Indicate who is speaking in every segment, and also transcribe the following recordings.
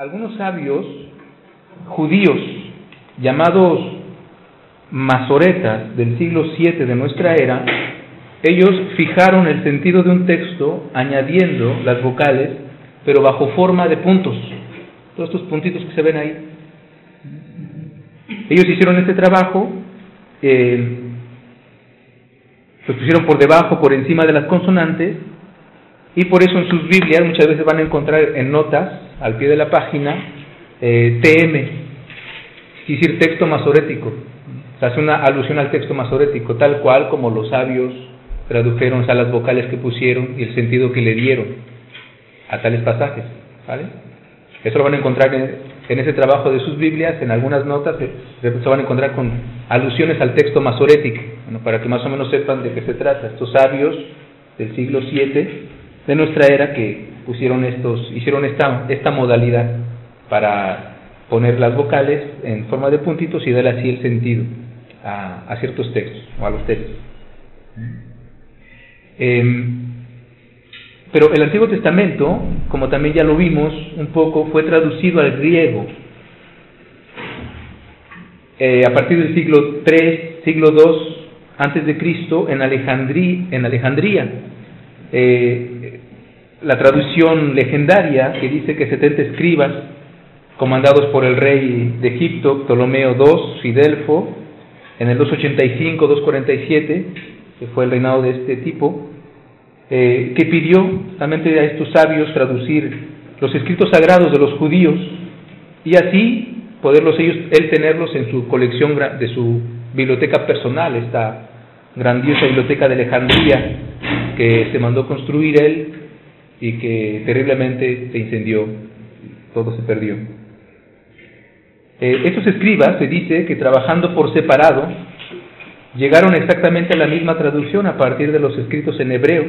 Speaker 1: algunos sabios judíos llamados masoretas del siglo VII de nuestra era, ellos fijaron el sentido de un texto añadiendo las vocales, pero bajo forma de puntos. Todos estos puntitos que se ven ahí. Ellos hicieron este trabajo, eh, los pusieron por debajo, por encima de las consonantes, y por eso en sus Biblias muchas veces van a encontrar en notas, al pie de la página, eh, TM, es decir, texto masorético. Se hace una alusión al texto masorético, tal cual como los sabios tradujeron a las vocales que pusieron y el sentido que le dieron a tales pasajes. Eso lo van a encontrar en, ese trabajo de sus Biblias, en algunas notas se, van a encontrar con alusiones al texto masorético, para que más o menos sepan de qué se trata. Estos sabios del siglo VII de nuestra era que pusieron estos, hicieron esta, esta modalidad para poner las vocales en forma de puntitos y darle así el sentido a, a ciertos textos o a los textos. Em, pero el Antiguo Testamento, como también ya lo vimos un poco, fue traducido al griego eh, a partir del siglo III, siglo II antes de Cristo en Alejandría. En Alejandría. Eh, la traducción legendaria que dice que 70 escribas, comandados por el rey de Egipto, Ptolomeo II, Fidelfo, en el 285-247, que fue el reinado de este tipo, eh, que pidió justamente a estos sabios traducir los escritos sagrados de los judíos y así poderlos ellos, él tenerlos en su colección de su biblioteca personal, esta grandiosa biblioteca de Alejandría que se mandó construir él y que terriblemente se incendió, todo se perdió. Eh, estos escribas se dice que trabajando por separado llegaron exactamente a la misma traducción a partir de los escritos en hebreo.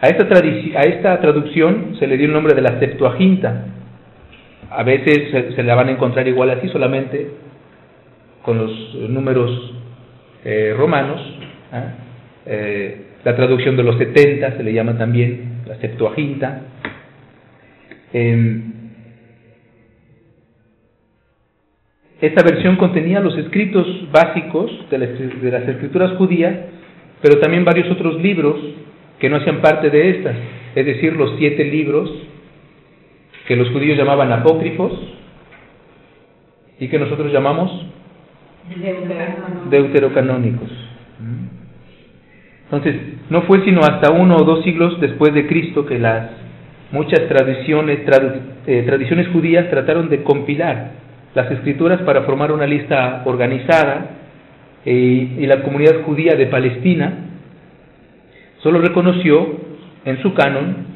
Speaker 1: A esta, a esta traducción se le dio el nombre de la Septuaginta. A veces se, la van a encontrar igual así, solamente con los números eh, romanos. ¿ah? Eh, la traducción de los 70 se le llama también la Septuaginta. Em, esta versión contenía los escritos básicos de las, escrituras judías, pero también varios otros libros que no hacían parte de estas, es decir, los siete libros que los judíos llamaban apócrifos y que nosotros llamamos deuterocanónicos. Entonces, no fue sino hasta uno o dos siglos después de Cristo que las muchas tradiciones, eh, tradiciones judías trataron de compilar las escrituras para formar una lista organizada eh, y la comunidad judía de Palestina solo reconoció en su canon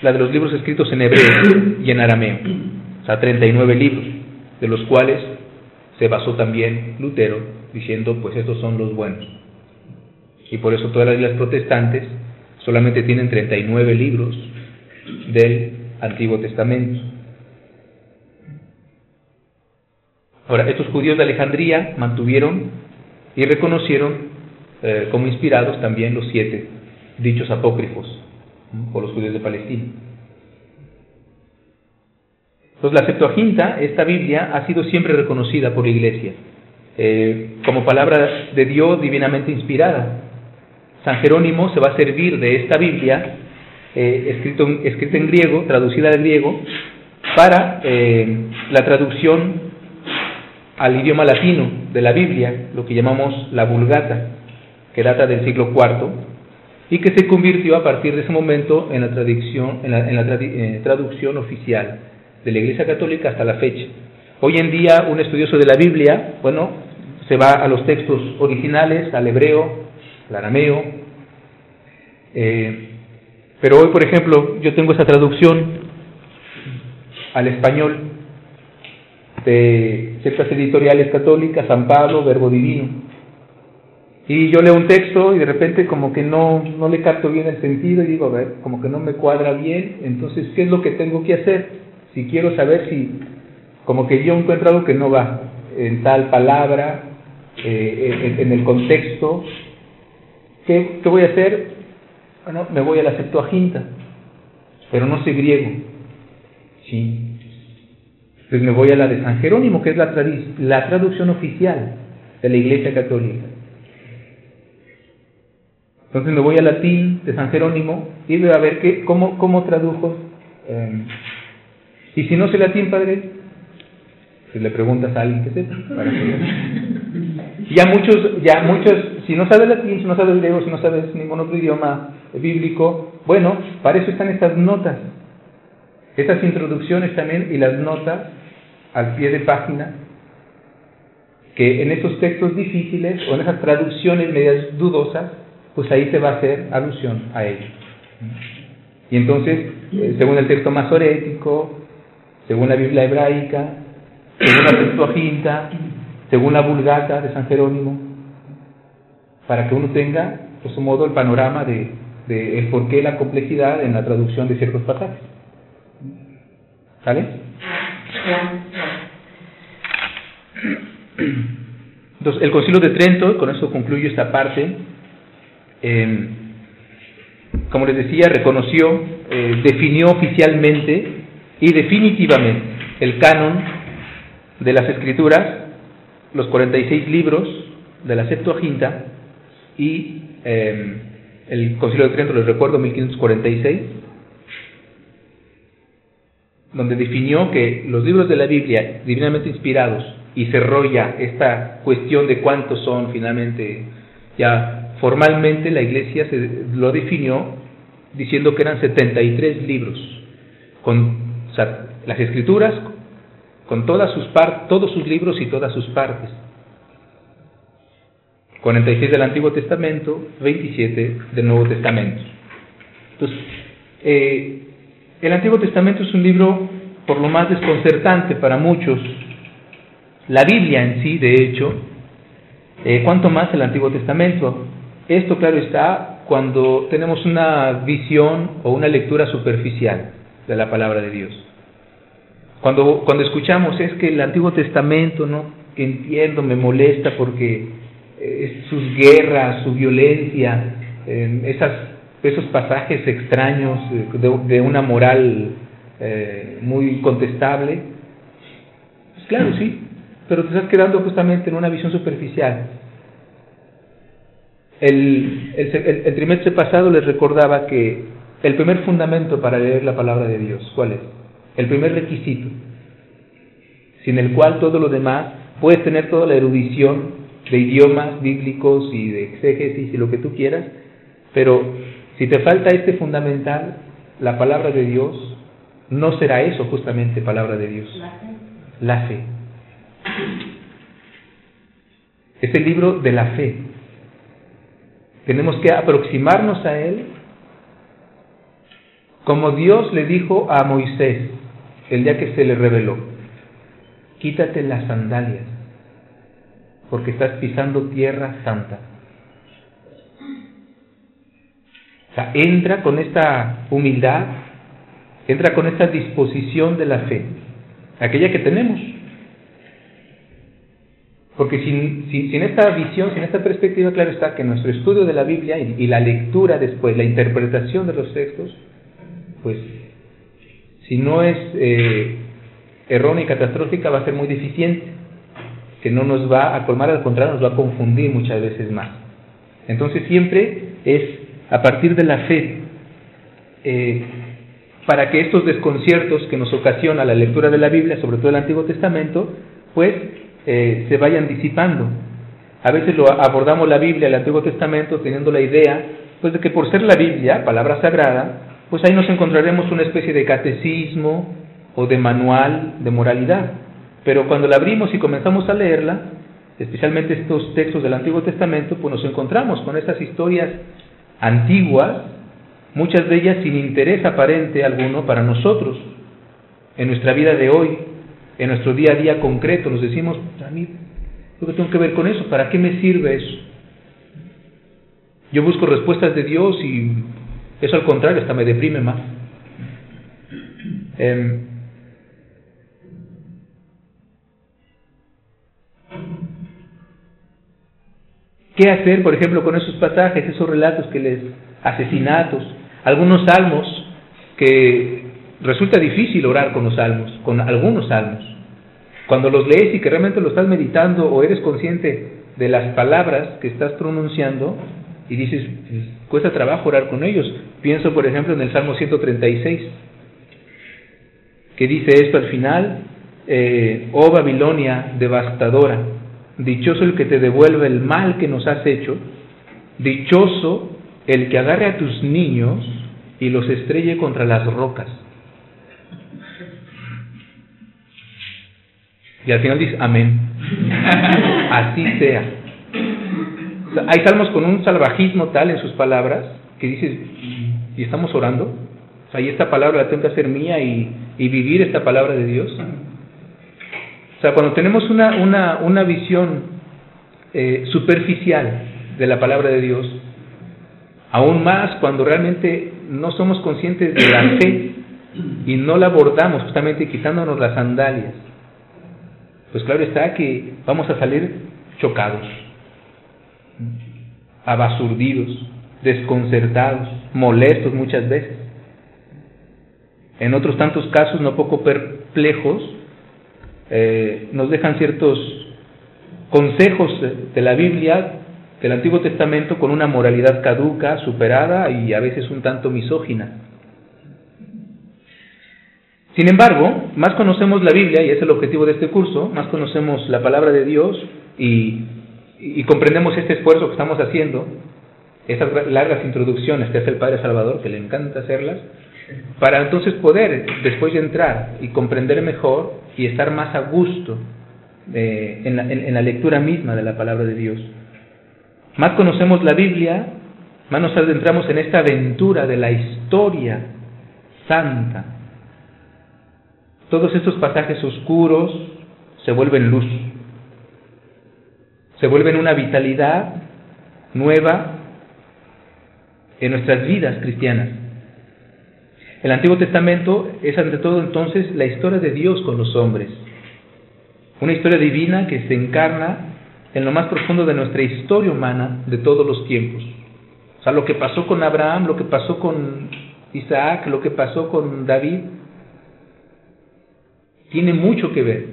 Speaker 1: la de los libros escritos en hebreo y en arameo, o sea, 39 libros, de los cuales se basó también Lutero, diciendo, pues estos son los buenos. Y por eso todas las protestantes solamente tienen 39 libros del Antiguo Testamento. Ahora, estos judíos de Alejandría mantuvieron y reconocieron eh, como inspirados también los siete dichos apócrifos por los judíos de Palestina. Entonces, la Septuaginta, esta Biblia, ha sido siempre reconocida por la Iglesia eh, como palabra de Dios divinamente inspirada. San Jerónimo se va a servir de esta Biblia, eh, escrita en griego, traducida al griego, para eh, la traducción al idioma latino de la Biblia, lo que llamamos la Vulgata, que data del siglo IV, y que se convirtió a partir de ese momento en la, traducción, en la, eh, traducción oficial de la Iglesia Católica hasta la fecha. Hoy en día un estudioso de la Biblia, bueno, se va a los textos originales, al hebreo, el. Eh, pero hoy, por ejemplo, yo tengo esa traducción al español de ciertas editoriales católicas, San Pablo, Verbo Divino. Y yo leo un texto y de repente como que no, no le capto bien el sentido y digo, a ver, como que no me cuadra bien, entonces, ¿qué es lo que tengo que hacer? Si quiero saber si, como que yo encuentro algo que no va en tal palabra, eh, en, el contexto, ¿Qué, voy a hacer? Bueno, me voy a la Septuaginta, pero no sé griego. Sí. Entonces me voy a la de San Jerónimo, que es la, la traducción oficial de la Iglesia Católica. Entonces me voy al latín de San Jerónimo y veo a ver qué, cómo, cómo tradujo. Eh, y si no sé latín, padre, pues le preguntas a alguien que sepa. Ya muchos, ya muchos, si no sabes latín, si no sabes griego, si no sabes ningún otro idioma bíblico, bueno, para eso están estas notas, estas introducciones también y las notas al pie de página, que en esos textos difíciles o en esas traducciones medias dudosas, pues ahí se va a hacer alusión a ello. Y entonces, eh, según el texto masorético, según la Biblia hebraica, según la Septuaginta, según la Vulgata de San Jerónimo, para que uno tenga, su modo, el panorama de, de el por qué la complejidad en la traducción de ciertos pasajes. ¿Sale? Entonces, el Concilio de Trento, con eso concluyo esta parte, eh, como les decía, reconoció, eh, definió oficialmente y definitivamente el canon de las escrituras, los 46 libros de la Septuaginta y eh, el Concilio de Trento, les recuerdo, 1546, donde definió que los libros de la Biblia, divinamente inspirados, y se rolla esta cuestión de cuántos son finalmente ya Formalmente la Iglesia se lo definió diciendo que eran 73 libros, con las escrituras, con todas sus todos sus libros y todas sus partes. 46 del Antiguo Testamento, 27 del Nuevo Testamento. Entonces, eh, el Antiguo Testamento es un libro por lo más desconcertante para muchos. La Biblia en sí, de hecho, eh, cuanto más el Antiguo Testamento. Esto, claro está, cuando tenemos una visión o una lectura superficial de la palabra de Dios. Cuando, cuando escuchamos es que el Antiguo Testamento, ¿no? entiendo, me molesta porque eh, sus guerras, su violencia, esas, esos pasajes extraños de, una moral eh, muy contestable, pues claro, sí, pero te estás quedando justamente en una visión superficial. El, el, trimestre pasado les recordaba que el primer fundamento para leer la palabra de Dios, ¿cuál es? El primer requisito, sin el cual todo lo demás, puedes tener toda la erudición de idiomas bíblicos y de exégesis y lo que tú quieras, pero si te falta este fundamental, la palabra de Dios, no será eso justamente palabra de Dios. La fe. La fe. Es el libro de la fe, tenemos que aproximarnos a Él como Dios le dijo a Moisés el día que se le reveló. Quítate las sandalias porque estás pisando tierra santa. O sea, entra con esta humildad, entra con esta disposición de la fe, aquella que tenemos. Porque sin, sin, esta visión, sin esta perspectiva, claro está que nuestro estudio de la Biblia y, la lectura después, la interpretación de los textos, pues si no es eh, errónea y catastrófica, va a ser muy deficiente, que no nos va a colmar, al contrario, nos va a confundir muchas veces más. Entonces siempre es a partir de la fe, eh, para que estos desconciertos que nos ocasiona la lectura de la Biblia, sobre todo el Antiguo Testamento, pues eh, se vayan disipando. A veces lo abordamos la Biblia, el Antiguo Testamento, teniendo la idea, pues de que por ser la Biblia, palabra sagrada, pues ahí nos encontraremos una especie de catecismo o de manual de moralidad. Pero cuando la abrimos y comenzamos a leerla, especialmente estos textos del Antiguo Testamento, pues nos encontramos con estas historias antiguas, muchas de ellas sin interés aparente alguno para nosotros, en nuestra vida de hoy, en nuestro día a día concreto, nos decimos, a mí, ¿qué tengo que ver con eso? ¿Para qué me sirve eso? Yo busco respuestas de Dios y eso al contrario, hasta me deprime más. Em, ¿Qué hacer, por ejemplo, con esos pasajes, esos relatos que les, asesinatos, algunos salmos que resulta difícil orar con los salmos, con algunos salmos. Cuando los lees y que realmente lo estás meditando o eres consciente de las palabras que estás pronunciando y dices, pues, cuesta trabajo orar con ellos. Pienso, por ejemplo, en el Salmo 136, que dice esto al final, eh, oh Babilonia devastadora, dichoso el que te devuelve el mal que nos has hecho, dichoso el que agarre a tus niños y los estrelle contra las rocas. Y al final dice, amén. Así sea. Hay salmos con un salvajismo tal en sus palabras que dices, ¿y estamos orando? O sea, y esta palabra la tengo que hacer mía y, vivir esta palabra de Dios. O sea, cuando tenemos una, una, una visión eh, superficial de la palabra de Dios, aún más cuando realmente no somos conscientes de la fe y no la abordamos justamente quitándonos las sandalias, pues claro está que vamos a salir chocados, abasurdidos, desconcertados, molestos muchas veces. En otros tantos casos, no poco perplejos, eh, nos dejan ciertos consejos de la Biblia, del Antiguo Testamento, con una moralidad caduca, superada y a veces un tanto misógina. Sin embargo, más conocemos la Biblia, y es el objetivo de este curso, más conocemos la palabra de Dios y, comprendemos este esfuerzo que estamos haciendo, esas largas introducciones que hace el Padre Salvador, que le encanta hacerlas, para entonces poder después de entrar y comprender mejor y estar más a gusto eh, en, la, en la lectura misma de la palabra de Dios. Más conocemos la Biblia, más nos adentramos en esta aventura de la historia santa todos estos pasajes oscuros se vuelven luz, se vuelven una vitalidad nueva en nuestras vidas cristianas. El Antiguo Testamento es ante todo entonces la historia de Dios con los hombres, una historia divina que se encarna en lo más profundo de nuestra historia humana de todos los tiempos. O sea, lo que pasó con Abraham, lo que pasó con Isaac, lo que pasó con David, tiene mucho que ver.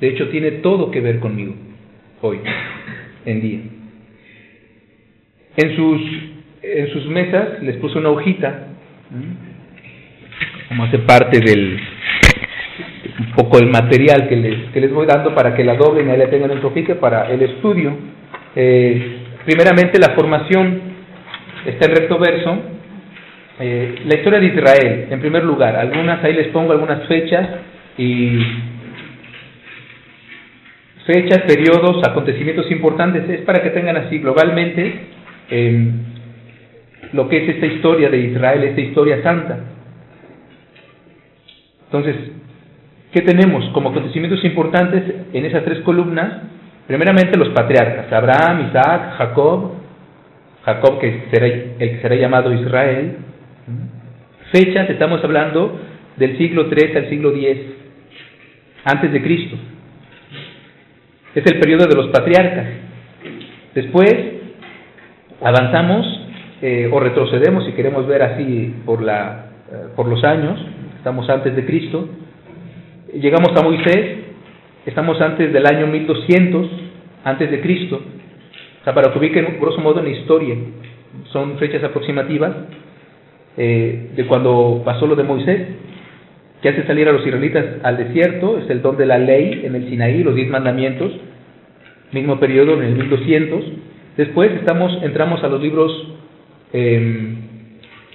Speaker 1: De hecho, tiene todo que ver conmigo hoy en día. En sus, en sus mesas les puse una hojita, como hace parte del poco del material que les, que les voy dando para que la doblen y ahí la tengan en su para el estudio. Eh, primeramente, la formación está en recto verso. Eh, la historia de Israel, en primer lugar, algunas, ahí les pongo algunas fechas y fechas, periodos, acontecimientos importantes, es para que tengan así globalmente em, lo que es esta historia de Israel, esta historia santa. Entonces, ¿qué tenemos como acontecimientos importantes en esas tres columnas? Primeramente los patriarcas, Abraham, Isaac, Jacob, Jacob que será el que será llamado Israel. Fechas, estamos hablando del siglo 3 al siglo 10 antes de Cristo. Es el periodo de los patriarcas. Después avanzamos eh, o retrocedemos, si queremos ver así por, la, eh, por los años, estamos antes de Cristo. Llegamos a Moisés, estamos antes del año 1200, antes de Cristo. Para que ubiquen grosso modo en la historia, son fechas aproximativas eh, de cuando pasó lo de Moisés que hace salir a los israelitas al desierto, es el don de la ley en el Sinaí, los diez mandamientos, mismo periodo en el 1200. Después estamos, entramos a los libros em,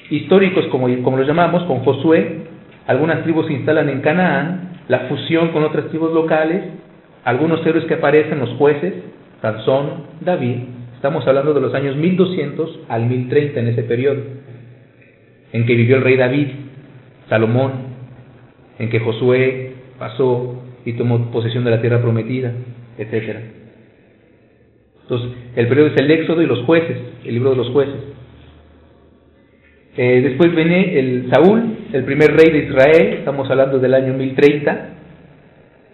Speaker 1: históricos, como, como los llamamos, con Josué, algunas tribus se instalan en Canaán, la fusión con otras tribus locales, algunos héroes que aparecen, los jueces, Sansón, David, estamos hablando de los años 1200 al 1030 en ese periodo, en que vivió el rey David, Salomón, en que Josué pasó y tomó posesión de la tierra prometida, etc. Entonces, el periodo es el Éxodo y los jueces, el libro de los jueces. Eh, después viene el Saúl, el primer rey de Israel, estamos hablando del año 1030.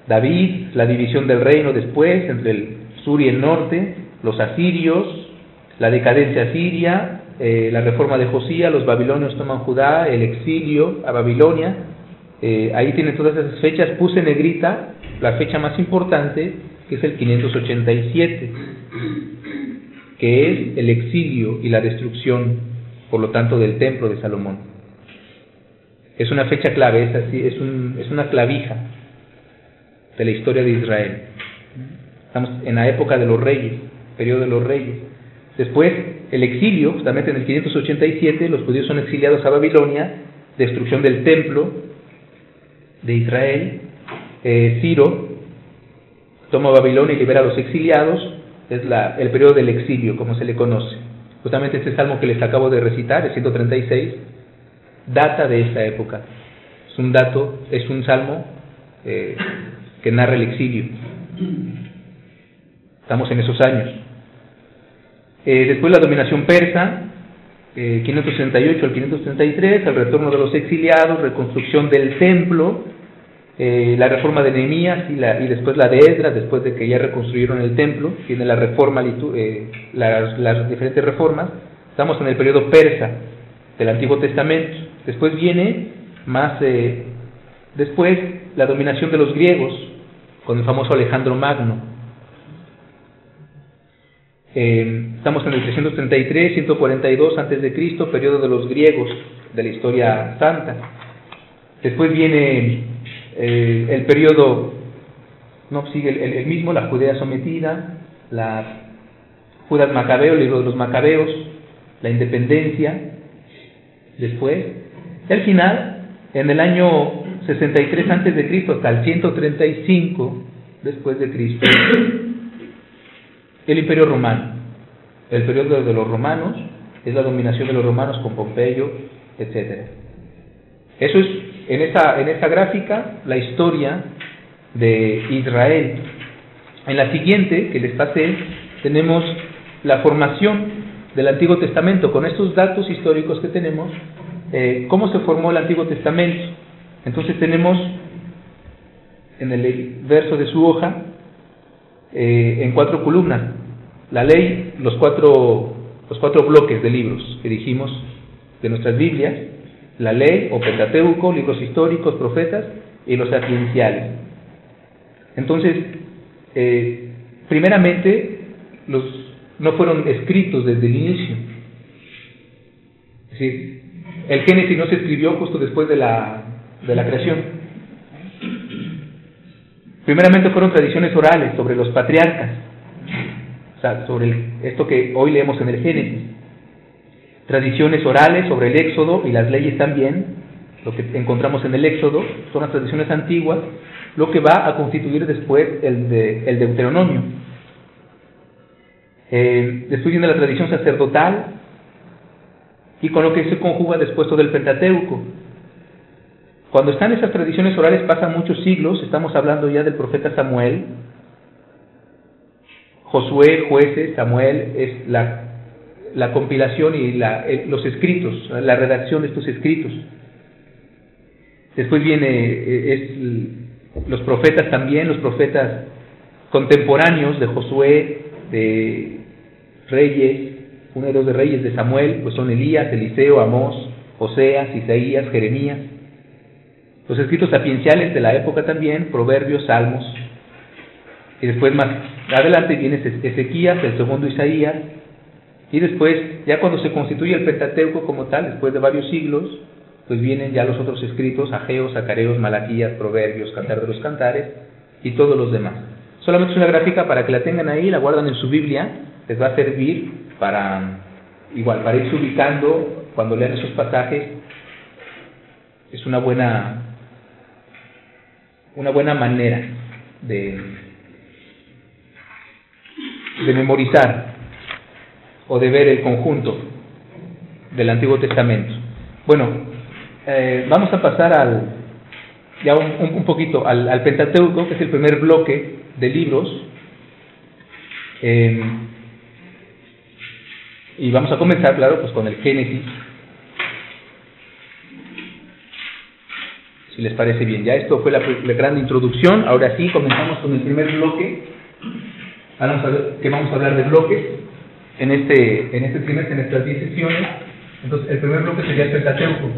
Speaker 1: David, la división del reino después entre el sur y el norte, los asirios, la decadencia asiria, eh, la reforma de Josías, los babilonios toman Judá, el exilio a Babilonia, Eh, ahí tienen todas esas fechas. Puse negrita la fecha más importante, que es el 587, que es el exilio y la destrucción, por lo tanto, del templo de Salomón. Es una fecha clave, es, así, es, es una clavija de la historia de Israel. Estamos en la época de los reyes, periodo de los reyes. Después, el exilio, justamente en el 587, los judíos son exiliados a Babilonia, destrucción del templo de Israel. Eh, Ciro toma Babilonia y libera a los exiliados, es la, el periodo del exilio, como se le conoce. Justamente este salmo que les acabo de recitar, el 136, data de esta época. Es un dato, es un salmo eh, que narra el exilio. Estamos en esos años. Eh, después la dominación persa, eh, 568 al 533, el retorno de los exiliados, reconstrucción del templo, eh, la reforma de Nehemías y, y después la de Esdras, después de que ya reconstruyeron el templo, tiene la reforma, eh, las, las diferentes reformas. Estamos en el periodo persa del Antiguo Testamento. Después viene más eh, después la dominación de los griegos con el famoso Alejandro Magno. Eh, estamos en el 333, 142 antes de Cristo, periodo de los griegos de la historia santa. Después viene eh, el periodo, no sigue el, el, mismo, la Judea sometida, la Judas Macabeo, el libro de los Macabeos, la independencia. Después, al final, en el año 63 antes de Cristo hasta el 135 después de Cristo, el imperio romano. El periodo de los romanos es la dominación de los romanos con Pompeyo, etc. Eso es, en esta, en gráfica, la historia de Israel. En la siguiente, que les pasé, tenemos la formación del Antiguo Testamento. Con estos datos históricos que tenemos, eh, cómo se formó el Antiguo Testamento. Entonces tenemos en el verso de su hoja, eh, en cuatro columnas. La ley, los cuatro, los cuatro bloques de libros que dijimos de nuestras Biblias, la ley o Pentateuco, libros históricos, profetas y los sapienciales. Entonces, eh, primeramente, los, no fueron escritos desde el inicio. Es decir, el Génesis no se escribió justo después de la, de la creación. Primeramente fueron tradiciones orales sobre los patriarcas, sobre esto que hoy leemos en el Génesis. Tradiciones orales sobre el Éxodo y las leyes también, lo que encontramos en el Éxodo, son las tradiciones antiguas, lo que va a constituir después el, de, Deuteronomio. Eh, después viene la tradición sacerdotal y con lo que se conjuga después todo el Pentateuco, cuando están esas tradiciones orales pasan muchos siglos, estamos hablando ya del profeta Samuel, Josué, jueces, Samuel, es la, la compilación y la, los escritos, la redacción de estos escritos. Después viene eh, es, los profetas también, los profetas contemporáneos de Josué, de Reyes, uno de reyes de Samuel, pues son Elías, Eliseo, Amós, Oseas, Isaías, Jeremías. Los escritos sapienciales de la época también, Proverbios, Salmos. Y después más adelante viene Ezequías, el segundo Isaías. Y después, ya cuando se constituye el Pentateuco como tal, después de varios siglos, pues vienen ya los otros escritos, Ageos, Zacareos, Malaquías, Proverbios, Cantar de los Cantares y todos los demás. Solamente es una gráfica para que la tengan ahí, la guardan en su Biblia, les va a servir para, igual, para irse ubicando cuando lean esos pasajes. Es una buena una buena manera de, de memorizar o de ver el conjunto del Antiguo Testamento. Bueno, eh, vamos a pasar al, ya un, poquito al, Pentateuco, que es el primer bloque de libros. Eh, y vamos a comenzar, claro, pues con el Génesis, si les parece bien. Ya esto fue la, la gran introducción. Ahora sí, comenzamos con el primer bloque. Vamos a ver, que vamos a hablar de bloques en este, en este trimestre, en estas 10 sesiones. Entonces, el primer bloque sería el Pentateuco.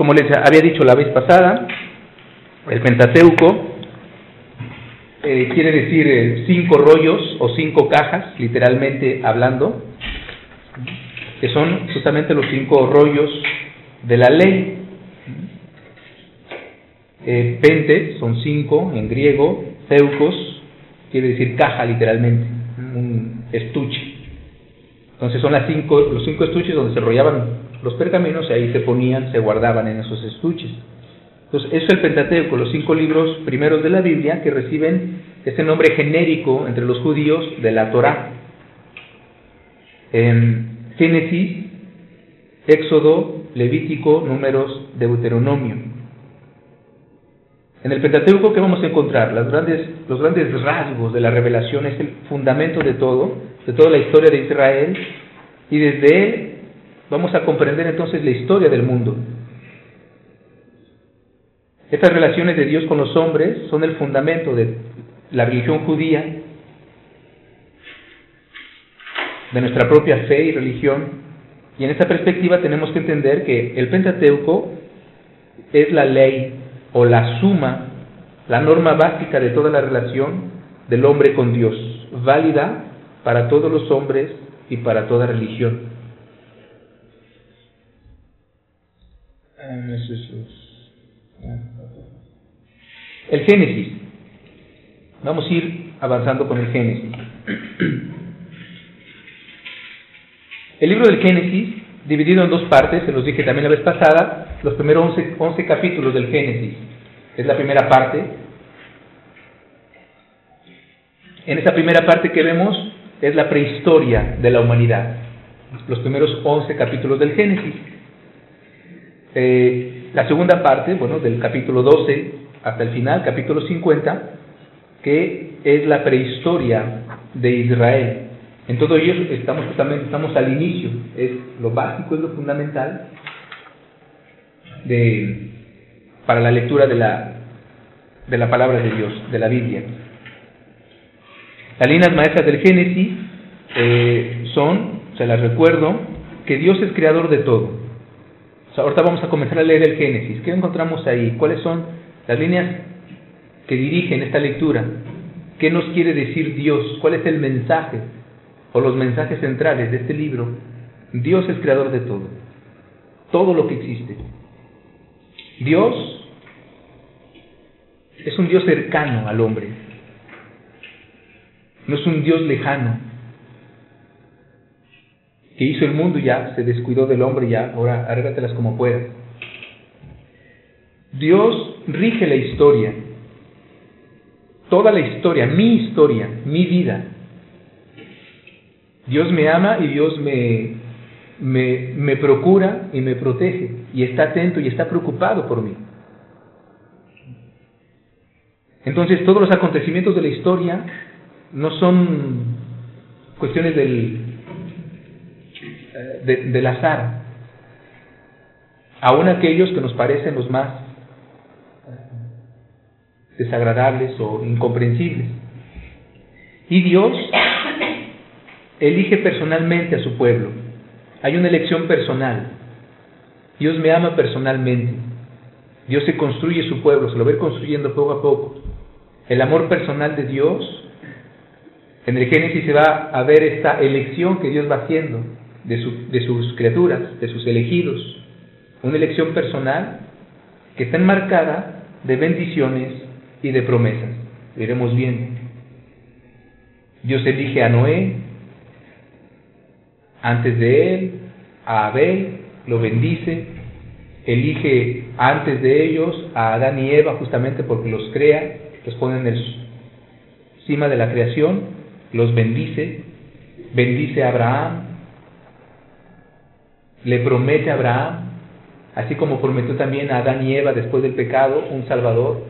Speaker 1: como les había dicho la vez pasada, el Pentateuco eh, quiere decir eh, cinco rollos o cinco cajas, literalmente hablando, que son justamente los cinco rollos de la ley. Eh, pente son cinco en griego, teucos quiere decir caja literalmente, un estuche. Entonces son las cinco, los cinco estuches donde se enrollaban los pergaminos y ahí se ponían, se guardaban en esos estuches. Entonces, eso es el Pentateuco, los cinco libros primeros de la Biblia que reciben este nombre genérico entre los judíos de la Torá. En Génesis, Éxodo, Levítico, Números, Deuteronomio. En el Pentateuco, ¿qué vamos a encontrar? Las grandes, los grandes rasgos de la revelación es el fundamento de todo, de toda la historia de Israel, y desde él vamos a comprender entonces la historia del mundo. Estas relaciones de Dios con los hombres son el fundamento de la religión judía, de nuestra propia fe y religión, y en esta perspectiva tenemos que entender que el Pentateuco es la ley o la suma, la norma básica de toda la relación del hombre con Dios, válida para todos los hombres y para toda religión. El Génesis. Vamos a ir avanzando con el Génesis. El libro del Génesis, dividido en dos partes, se los dije también la vez pasada, los primeros 11, 11 capítulos del Génesis. Es la primera parte. En esa primera parte que vemos es la prehistoria de la humanidad. Los primeros 11 capítulos del Génesis. Eh, la segunda parte, bueno, del capítulo 12 hasta el final, capítulo 50, que es la prehistoria de Israel. En todo ello estamos justamente estamos al inicio, es lo básico, es lo fundamental para la lectura de la, de la palabra de Dios, de la Biblia. Las líneas maestras del Génesis eh, son, se las recuerdo, que Dios es creador de todo ahorita vamos a comenzar a leer el Génesis. ¿Qué encontramos ahí? ¿Cuáles son las líneas que dirigen esta lectura? ¿Qué nos quiere decir Dios? ¿Cuál es el mensaje o los mensajes centrales de este libro? Dios es creador de todo, todo lo que existe. Dios es un Dios cercano al hombre, no es un Dios lejano, que hizo el mundo y ya se descuidó del hombre ya, ahora arréglatelas como puedas. Dios rige la historia, toda la historia, mi historia, mi vida. Dios me ama y Dios me, me, me procura y me protege y está atento y está preocupado por mí. Entonces todos los acontecimientos de la historia no son cuestiones del, del azar, aún aquellos que nos parecen los más desagradables o incomprensibles. Y Dios elige personalmente a su pueblo. Hay una elección personal. Dios me ama personalmente. Dios se construye su pueblo, se lo va construyendo poco a poco. El amor personal de Dios, en el Génesis se va a ver esta elección que Dios va haciendo de, sus criaturas, de sus elegidos, una elección personal que está enmarcada de bendiciones y de promesas. Veremos bien. Dios elige a Noé, antes de él, a Abel, lo bendice, elige antes de ellos a Adán y Eva justamente porque los crea, los pone en encima de la creación, los bendice, bendice a Abraham, le promete a Abraham, así como prometió también a Adán y Eva después del pecado, un Salvador.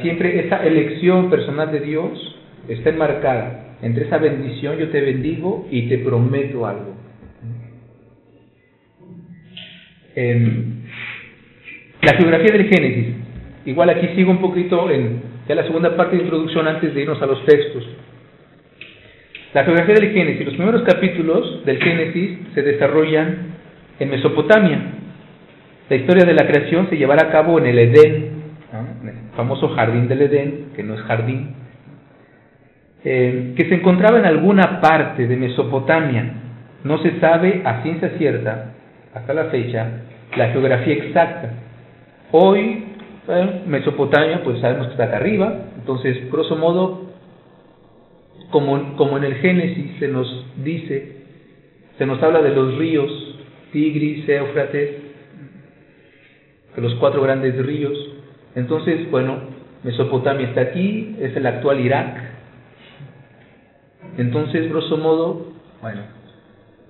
Speaker 1: siempre esa elección personal de Dios está enmarcada entre esa bendición, yo te bendigo y te prometo algo. la geografía del Génesis, igual aquí sigo un poquito en ya la segunda parte de introducción antes de irnos a los textos. La geografía del Génesis, los primeros capítulos del Génesis se desarrollan en Mesopotamia. La historia de la creación se llevará a cabo en el Edén, el famoso jardín del Edén, que no es jardín, eh, que se encontraba en alguna parte de Mesopotamia. No se sabe a ciencia cierta, hasta la fecha, la geografía exacta. Hoy, Mesopotamia, pues sabemos que está acá arriba, entonces, grosso modo, como, como en el Génesis se nos dice, se nos habla de los ríos, Tigris, Éufrates, los cuatro grandes ríos. Entonces, bueno, Mesopotamia está aquí, es el actual Irak. Entonces, grosso modo, bueno,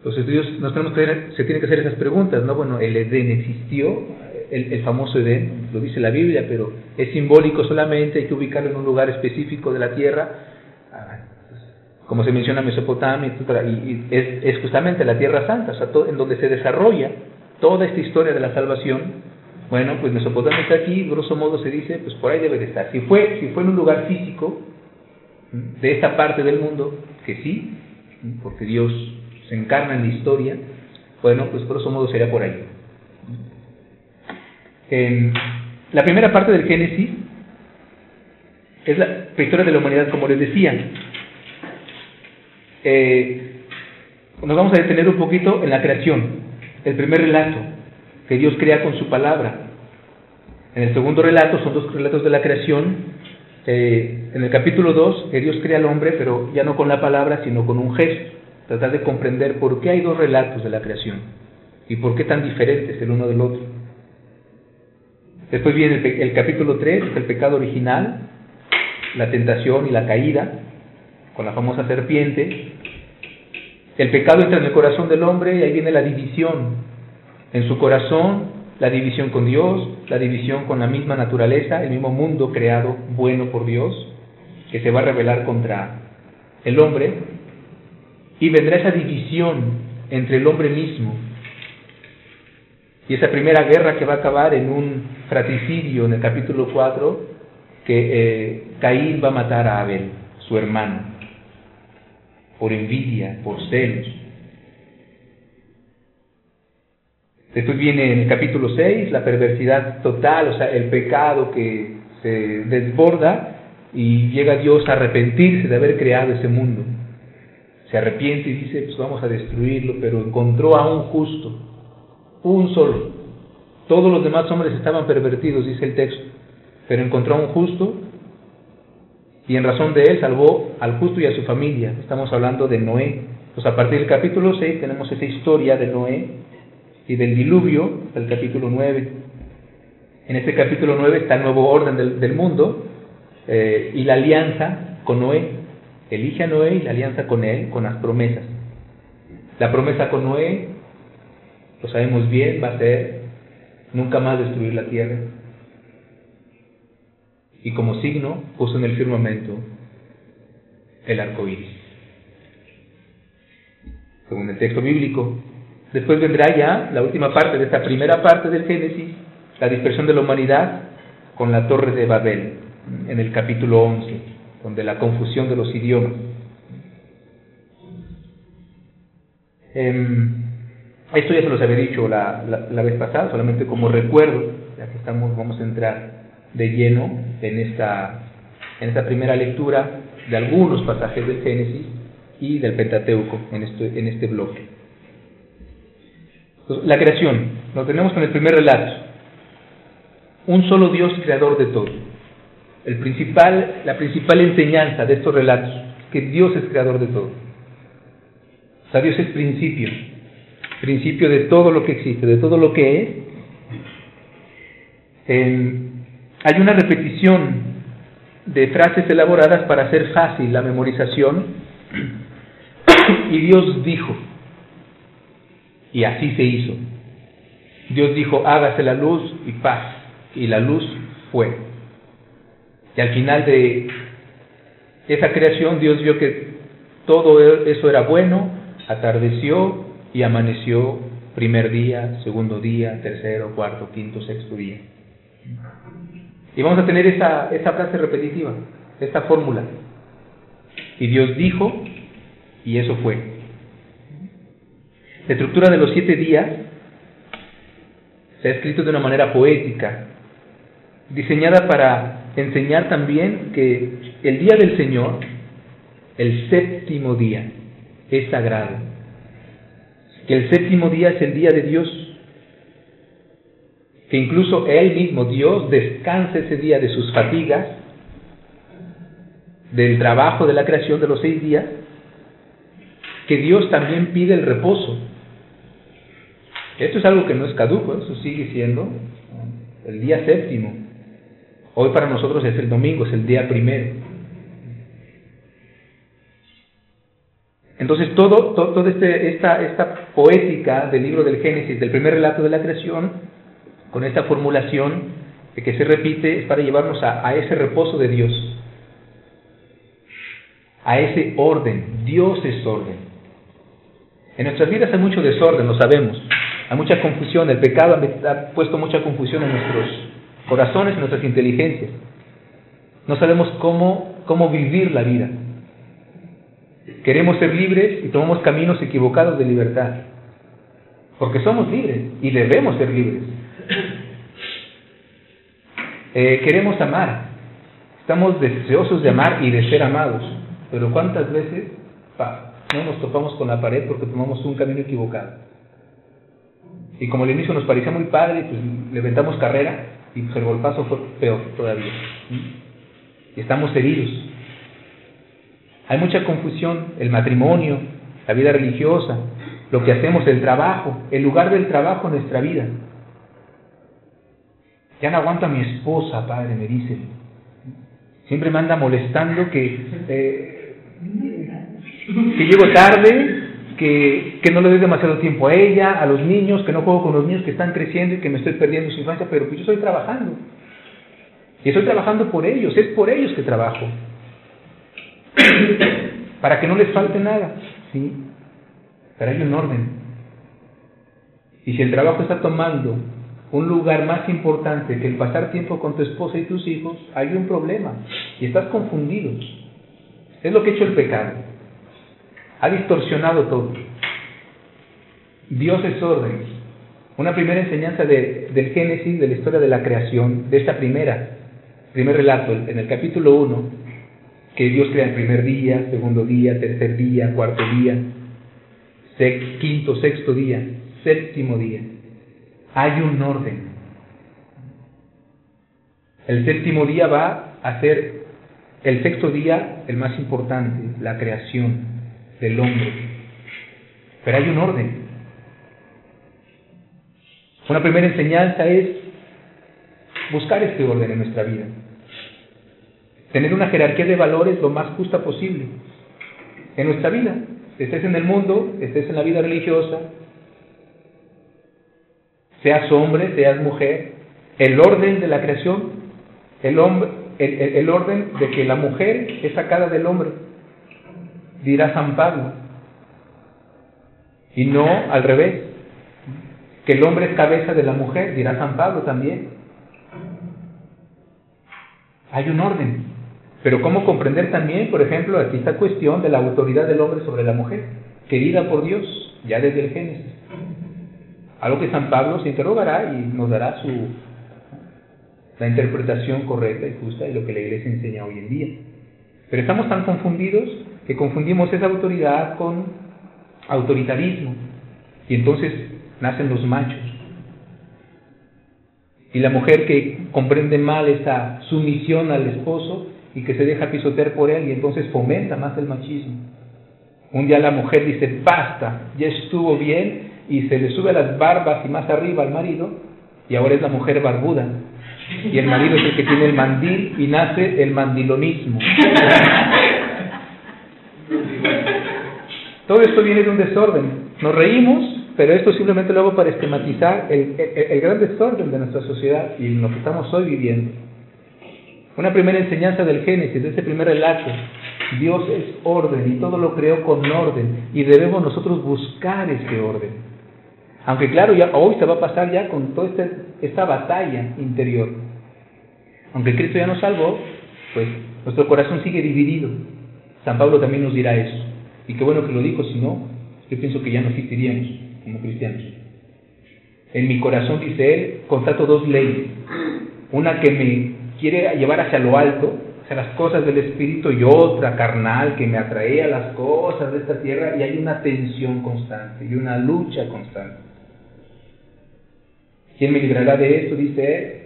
Speaker 1: los estudios nos tenemos que se tienen que hacer esas preguntas, ¿no? Bueno, el Edén existió, el, el, famoso Edén, lo dice la Biblia, pero es simbólico solamente, hay que ubicarlo en un lugar específico de la tierra, ah, como se menciona Mesopotamia, y, es, es, justamente la Tierra Santa, o sea, en donde se desarrolla toda esta historia de la salvación. Bueno, pues Mesopotamia está aquí, grosso modo se dice, pues por ahí debe de estar. Si fue, si fue en un lugar físico de esta parte del mundo, que sí, porque Dios se encarna en la historia, bueno, pues grosso modo sería por ahí. la primera parte del Génesis es la historia de la humanidad, como les decía. Eh, nos vamos a detener un poquito en la creación, el primer relato que Dios crea con su palabra. En el segundo relato, son dos relatos de la creación. Eh, en el capítulo 2, que Dios crea al hombre, pero ya no con la palabra, sino con un gesto tratar de comprender por qué hay dos relatos de la creación y por qué tan diferentes el uno del otro. Después viene el, capítulo 3, el pecado original, la tentación y la caída, con la famosa serpiente. El pecado entra en el corazón del hombre y ahí viene la división. En su corazón, la división con Dios, la división con la misma naturaleza, el mismo mundo creado bueno por Dios, que se va a rebelar contra el hombre y vendrá esa división entre el hombre mismo y esa primera guerra que va a acabar en un fratricidio en el capítulo 4, que eh, Caín va a matar a Abel, su hermano, por envidia, por celos. Después viene en el capítulo 6 la perversidad total, o sea, el pecado que se desborda y llega Dios a arrepentirse de haber creado ese mundo se arrepiente y dice, pues vamos a destruirlo, pero encontró a un justo, un solo. Todos los demás hombres estaban pervertidos, dice el texto, pero encontró a un justo y en razón de él salvó al justo y a su familia. Estamos hablando de Noé. Pues a partir del capítulo 6 tenemos esa historia de Noé y del diluvio, del capítulo 9. En este capítulo 9 está el nuevo orden del, mundo eh, y la alianza con Noé elige a Noé y la alianza con él, con las promesas. La promesa con Noé, lo sabemos bien, va a ser nunca más destruir la tierra. Y como signo puso en el firmamento el arco iris. Según el texto bíblico. Después vendrá ya la última parte de esta primera parte del Génesis, la dispersión de la humanidad con la torre de Babel, en el capítulo 11 donde la confusión de los idiomas. Em, esto ya se los había dicho la, la, vez pasada, solamente como recuerdo, ya que estamos, vamos a entrar de lleno en esta, en esta primera lectura de algunos pasajes del Génesis y del Pentateuco en este, en este bloque. La creación, lo tenemos con el primer relato. Un solo Dios creador de todo. El principal, la principal enseñanza de estos relatos, que Dios es creador de todo. O sea, Dios es principio, principio de todo lo que existe, de todo lo que es. hay una repetición de frases elaboradas para hacer fácil la memorización y Dios dijo, y así se hizo. Dios dijo, hágase la luz y paz, y la luz fue. Y al final de esa creación Dios vio que todo eso era bueno, atardeció y amaneció primer día, segundo día, tercero, cuarto, quinto, sexto día. Y vamos a tener esa, esa frase repetitiva, esta fórmula. Y Dios dijo, y eso fue. La estructura de los siete días Se ha escrito de una manera poética, diseñada para enseñar también que el día del Señor, el séptimo día, es sagrado. Que el séptimo día es el día de Dios. Que incluso Él mismo, Dios, descansa ese día de sus fatigas, del trabajo de la creación de los seis días, que Dios también pide el reposo. Esto es algo que no es caduco, eso sigue siendo el día séptimo. Hoy para nosotros es el domingo, es el día primero. Entonces, todo, todo, este, esta, esta poética del libro del Génesis, del primer relato de la creación, con esta formulación que se repite, es para llevarnos a, a ese reposo de Dios, a ese orden. Dios es orden. En nuestras vidas hay mucho desorden, lo sabemos. Hay mucha confusión. El pecado ha puesto mucha confusión en nuestros corazones, en nuestras inteligencias. No sabemos cómo, cómo vivir la vida. Queremos ser libres y tomamos caminos equivocados de libertad. Porque somos libres y debemos ser libres. Eh, queremos amar. Estamos deseosos de amar y de ser amados. Pero ¿cuántas veces no nos topamos con la pared porque tomamos un camino equivocado? Y como al inicio nos parecía muy padre, pues le carrera y pues el golpazo fue peor todavía. Y estamos heridos. Hay mucha confusión, el matrimonio, la vida religiosa, lo que hacemos, el trabajo, el lugar del trabajo en nuestra vida. Ya no aguanto a mi esposa, padre, me dice. Siempre me anda molestando que eh, que llego tarde, que, no le doy demasiado tiempo a ella, a los niños, que no juego con los niños que están creciendo y que me estoy perdiendo su infancia, pero pues yo estoy trabajando. Y estoy trabajando por ellos, es por ellos que trabajo. Para que no les falte nada, ¿sí? Pero hay un orden. Y si el trabajo está tomando un lugar más importante que el pasar tiempo con tu esposa y tus hijos, hay un problema. Y estás confundido. Es lo que ha hecho el pecado. Ha distorsionado todo. Dios es orden. Una primera enseñanza de, del Génesis, de la historia de la creación, de esta primera, primer relato, en el capítulo 1, que Dios crea el primer día, segundo día, tercer día, cuarto día, quinto, sexto día, séptimo día. Hay un orden. El séptimo día va a ser el sexto día, el más importante, la creación del hombre. Pero hay un orden. Una primera enseñanza es buscar este orden en nuestra vida. Tener una jerarquía de valores lo más justa posible en nuestra vida. Estés en el mundo, estés en la vida religiosa, seas hombre, seas mujer, el orden de la creación, el hombre, el, orden de que la mujer es sacada del hombre, dirá San Pablo, y no al revés, que el hombre es cabeza de la mujer, dirá San Pablo también. Hay un orden, pero ¿cómo comprender también, por ejemplo, aquí esta cuestión de la autoridad del hombre sobre la mujer, querida por Dios, ya desde el Génesis? Algo que San Pablo se interrogará y nos dará su, la interpretación correcta y justa de lo que la iglesia enseña hoy en día. Pero estamos tan confundidos que confundimos esa autoridad con autoritarismo y entonces nacen los machos. Y la mujer que comprende mal esa sumisión al esposo y que se deja pisotear por él y entonces fomenta más el machismo. Un día la mujer dice, basta, ya estuvo bien y se le sube las barbas y más arriba al marido y ahora es la mujer barbuda y el marido es el que tiene el mandil y nace el mandilonismo. Todo esto viene de un desorden. Nos reímos, pero esto simplemente lo hago para esquematizar el, gran desorden de nuestra sociedad y lo que estamos hoy viviendo. Una primera enseñanza del Génesis, de este primer relato. Dios es orden y todo lo creó con orden y debemos nosotros buscar ese orden. Aunque claro, ya hoy se va a pasar ya con toda esta batalla interior. Aunque Cristo ya nos salvó, pues nuestro corazón sigue dividido. San Pablo también nos dirá eso. Y qué bueno que lo dijo, si no, yo pienso que ya no existiríamos como cristianos. En mi corazón, dice él, constato dos leyes. Una que me quiere llevar hacia lo alto, hacia las cosas del Espíritu, y otra carnal que me atrae a las cosas de esta tierra, y hay una tensión constante y una lucha constante. ¿Quién me librará de esto? Dice él.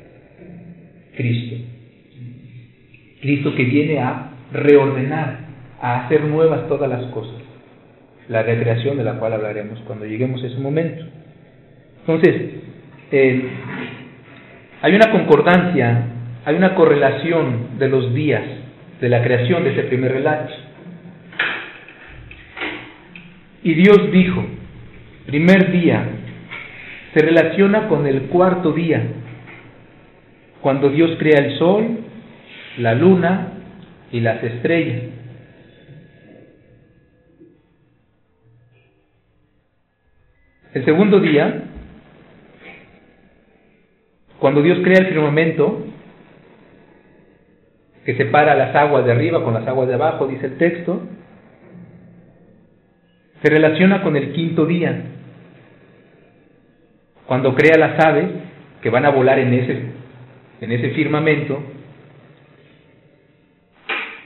Speaker 1: Cristo. Cristo que viene a reordenar, a hacer nuevas todas las cosas. La recreación de la cual hablaremos cuando lleguemos a ese momento. Entonces, eh, hay una concordancia, hay una correlación de los días de la creación de ese primer relato. Y Dios dijo, primer día, se relaciona con el cuarto día, cuando Dios crea el sol, la luna y las estrellas. El segundo día, cuando Dios crea el firmamento, que separa las aguas de arriba con las aguas de abajo, dice el texto, se relaciona con el quinto día, cuando crea las aves que van a volar en ese, en ese firmamento,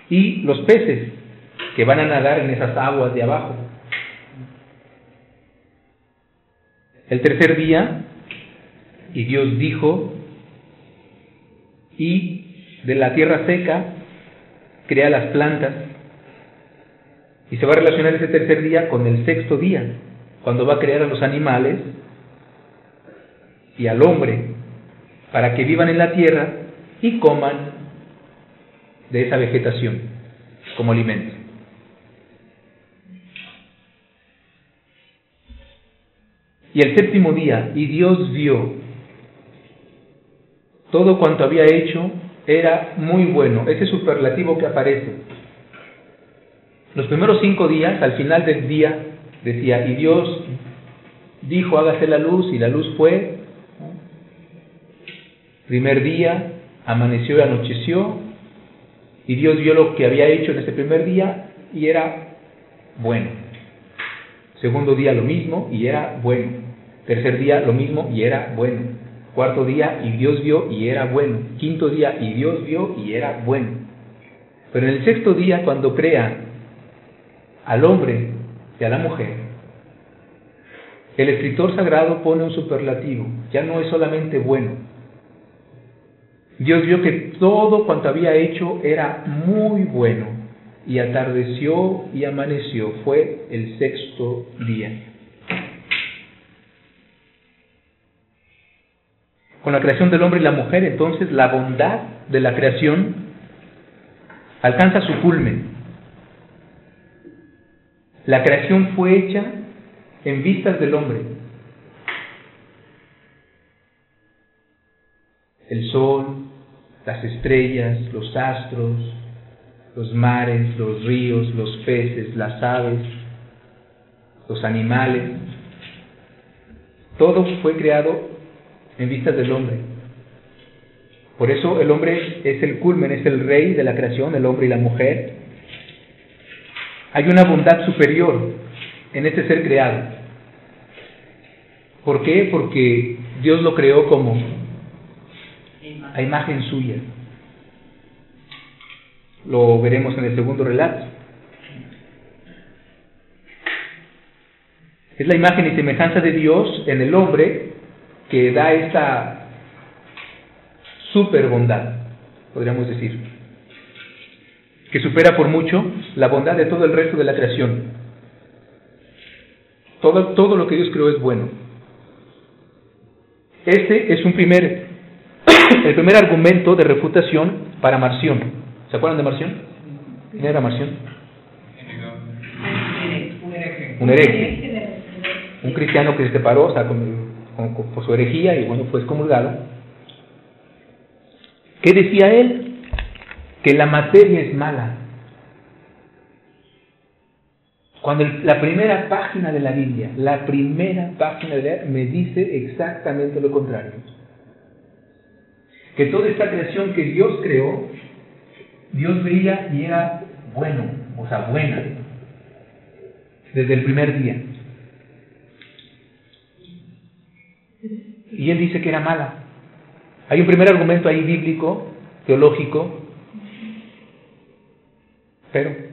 Speaker 1: y los peces que van a nadar en esas aguas de abajo. El tercer día, y Dios dijo, y de la tierra seca crea las plantas, y se va a relacionar ese tercer día con el sexto día, cuando va a crear a los animales y al hombre, para que vivan en la tierra y coman de esa vegetación como alimento. Y el séptimo día, y Dios vio todo cuanto había hecho era muy bueno, ese superlativo que aparece. Los primeros cinco días, al final del día, decía, y Dios dijo, hágase la luz, y la luz fue. Primer día, amaneció y anocheció, y Dios vio lo que había hecho en ese primer día y era bueno. Segundo día lo mismo y era bueno. Tercer día lo mismo y era bueno. Cuarto día y Dios vio y era bueno. Quinto día y Dios vio y era bueno. Pero en el sexto día, cuando crea al hombre y a la mujer, el escritor sagrado pone un superlativo. Ya no es solamente bueno, Dios vio que todo cuanto había hecho era muy bueno y atardeció y amaneció. Fue el sexto día. Con la creación del hombre y la mujer, entonces, la bondad de la creación alcanza su culmen. La creación fue hecha en vistas del hombre. El sol, las estrellas, los astros, los mares, los ríos, los peces, las aves, los animales. Todo fue creado en vistas del hombre. Por eso el hombre es el culmen, es el rey de la creación, el hombre y la mujer. Hay una bondad superior en este ser creado. ¿Por qué? Porque Dios lo creó como a imagen suya. Lo veremos en el segundo relato. Es la imagen y semejanza de Dios en el hombre que da esta super bondad, podríamos decir, que supera por mucho la bondad de todo el resto de la creación. Todo, todo lo que Dios creó es bueno. Este es un primer el primer argumento de refutación para Marción. ¿Se acuerdan de Marción? ¿Quién era Marción? Un hereje. Un cristiano que se separó o sea, por su herejía y bueno, fue excomulgado. ¿Qué decía él? Que la materia es mala. Cuando la primera página de la Biblia, la primera página de la Biblia me dice exactamente lo contrario que toda esta creación que Dios creó, Dios veía y era bueno, o sea, buena, desde el primer día. Y él dice que era mala. Hay un primer argumento ahí bíblico, teológico, pero...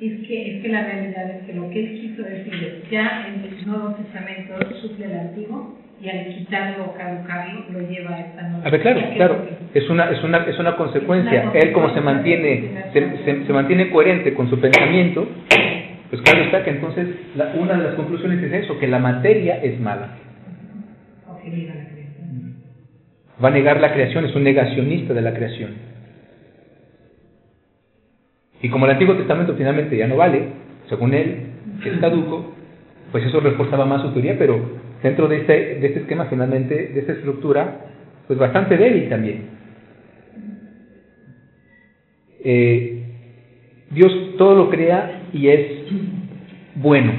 Speaker 2: Es que, es que la realidad es que lo que él quiso decir es, ya en el Nuevo Testamento suple el Antiguo, y al quitarlo o caducarlo lo lleva a esta nueva. A
Speaker 1: ver, claro, claro, es una, es una, es una consecuencia. Él como se mantiene, se, se, mantiene coherente con su pensamiento, pues claro está que entonces la, una de las conclusiones es eso, que la materia es mala. Va a negar la creación, es un negacionista de la creación. Y como el Antiguo Testamento finalmente ya no vale, según él, que es caduco, pues eso reforzaba más su teoría, pero dentro de este, este esquema finalmente, de esta estructura, pues bastante débil también. Eh, Dios todo lo crea y es bueno.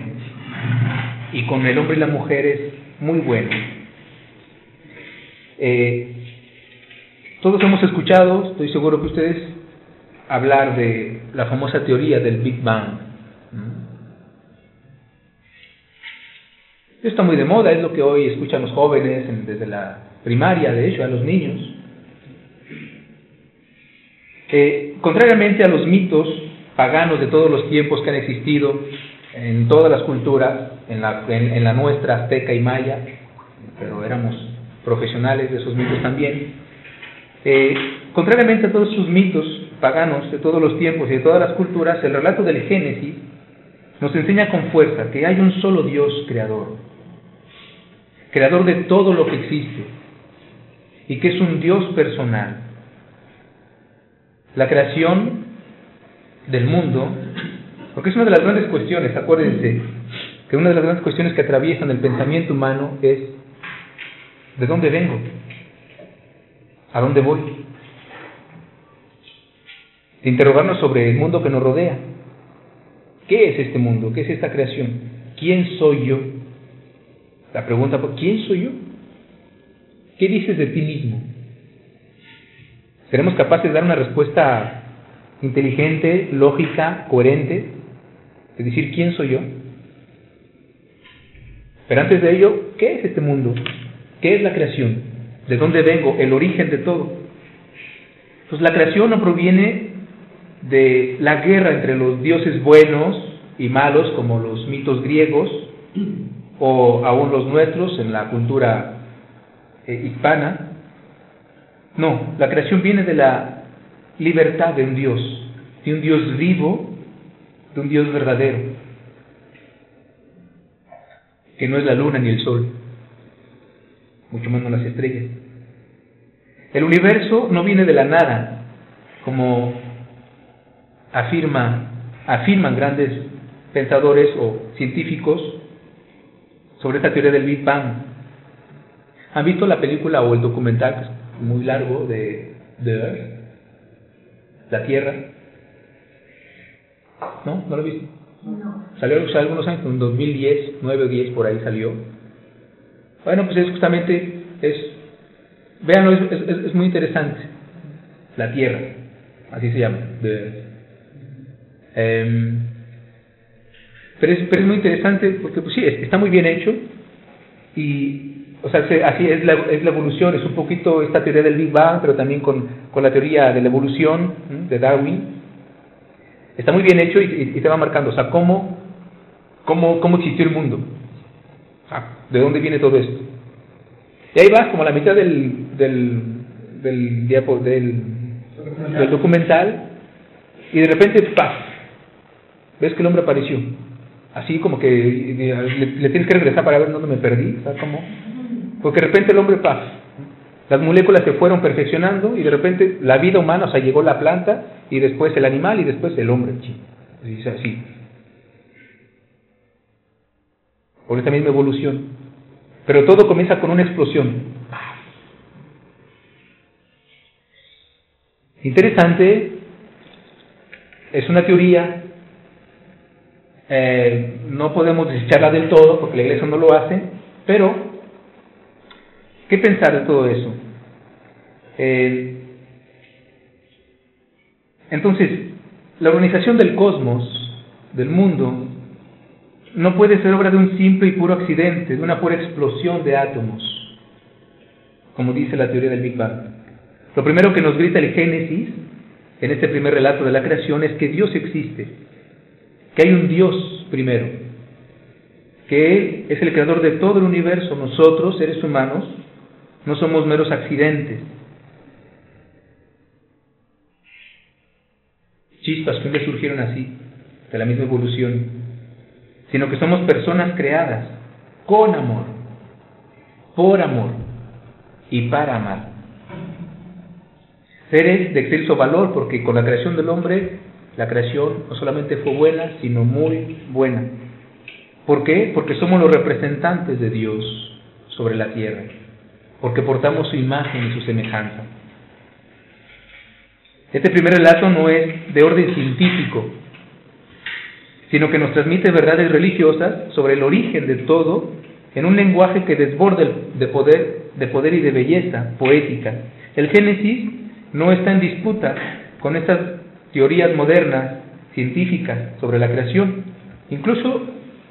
Speaker 1: Y con el hombre y la mujer es muy bueno. Eh, todos hemos escuchado, estoy seguro que ustedes, hablar de la famosa teoría del Big Bang. Esto está muy de moda, es lo que hoy escuchan los jóvenes desde la primaria, de hecho, a los niños. contrariamente a los mitos paganos de todos los tiempos que han existido en todas las culturas, en la, en, la nuestra azteca y maya, pero éramos profesionales de esos mitos también, eh, contrariamente a todos esos mitos paganos de todos los tiempos y de todas las culturas, el relato del Génesis nos enseña con fuerza que hay un solo Dios creador, creador de todo lo que existe, y que es un Dios personal. La creación del mundo, porque es una de las grandes cuestiones, acuérdense, que una de las grandes cuestiones que atraviesan el pensamiento humano es, ¿de dónde vengo? ¿A dónde voy? De interrogarnos sobre el mundo que nos rodea. ¿Qué es este mundo? ¿Qué es esta creación? ¿Quién soy yo? La pregunta, ¿quién soy yo? ¿Qué dices de ti mismo? ¿Seremos capaces de dar una respuesta inteligente, lógica, coherente? De decir, ¿quién soy yo? Pero antes de ello, ¿qué es este mundo? ¿Qué es la creación? ¿De dónde vengo? El origen de todo. Pues la creación no proviene de la guerra entre los dioses buenos y malos, como los mitos griegos, o aún los nuestros en la cultura eh, hispana. No, la creación viene de la libertad de un Dios, de un Dios vivo, de un Dios verdadero, que no es la luna ni el sol, mucho menos las estrellas. El universo no viene de la nada, como afirma, afirman grandes pensadores o científicos sobre esta teoría del Big Bang. ¿Han visto la película o el documental muy largo de The Earth? La Tierra. ¿No? ¿No lo he visto? No. Salió hace algunos años, en 2010, 9 o 10 por ahí salió. Bueno, pues es justamente, es, vean, es, es, muy interesante. La Tierra, así se llama. Eh, pero es, pero es muy interesante porque, pues sí, está muy bien hecho y, o sea, así es la, es la evolución, es un poquito esta teoría del Big Bang, pero también con, con la teoría de la evolución de Darwin. Está muy bien hecho y, y, te va marcando, o sea, cómo, cómo, cómo existió el mundo, de dónde viene todo esto. Y ahí vas como a la mitad del, del, del, del, del documental y de repente, ¡paf! Ves que el hombre apareció así como que le, tienes que regresar para ver dónde me perdí, ¿sabes cómo? Porque de repente el hombre pasa. Las moléculas se fueron perfeccionando y de repente la vida humana, o sea, llegó la planta y después el animal y después el hombre. Dice así. Por esta misma evolución. Pero todo comienza con una explosión. Interesante, es una teoría eh, no podemos desecharla del todo porque la iglesia no lo hace, pero ¿qué pensar de todo eso? Eh, entonces, la organización del cosmos, del mundo, no puede ser obra de un simple y puro accidente, de una pura explosión de átomos. como dice la teoría del Big Bang. Lo primero que nos grita el Génesis, en este primer relato de la creación, es que Dios existe, que hay un Dios primero, que Él es el creador de todo el universo, nosotros, seres humanos, no somos meros accidentes, chispas que un surgieron así, de la misma evolución, sino que somos personas creadas con amor, por amor y para amar. Seres de excelso valor, porque con la creación del hombre, la creación no solamente fue buena, sino muy buena. ¿Por qué? Porque somos los representantes de Dios sobre la tierra, porque portamos su imagen y su semejanza. Este primer relato no es de orden científico, sino que nos transmite verdades religiosas sobre el origen de todo en un lenguaje que desborda de poder, de poder y de belleza poética. El Génesis no está en disputa con estas teorías modernas, científicas, sobre la creación, incluso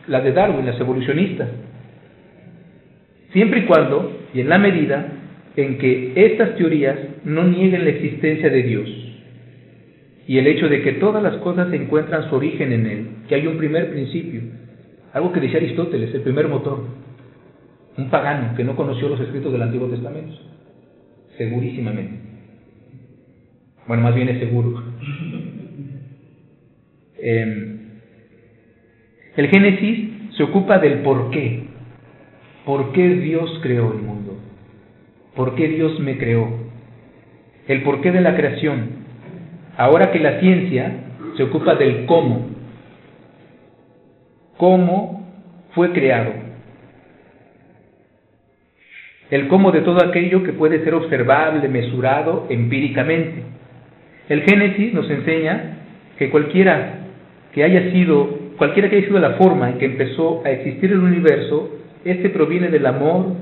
Speaker 1: las de Darwin, las evolucionistas, siempre y cuando, y en la medida, en que estas teorías no nieguen la existencia de Dios y el hecho de que todas las cosas encuentran su origen en Él, que hay un primer principio, algo que decía Aristóteles, el primer motor, un pagano que no conoció los escritos del Antiguo Testamento, segurísimamente. Bueno, más bien es seguro. Em, el Génesis se ocupa del por qué. ¿Por qué Dios creó el mundo? ¿Por qué Dios me creó? El porqué de la creación. Ahora que la ciencia se ocupa del cómo. ¿Cómo fue creado? El cómo de todo aquello que puede ser observable, mesurado empíricamente. El Génesis nos enseña que cualquiera que haya sido, cualquiera que haya sido la forma en que empezó a existir el universo, este proviene del amor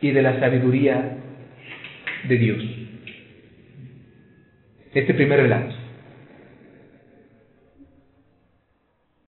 Speaker 1: y de la sabiduría de Dios. Este primer relato.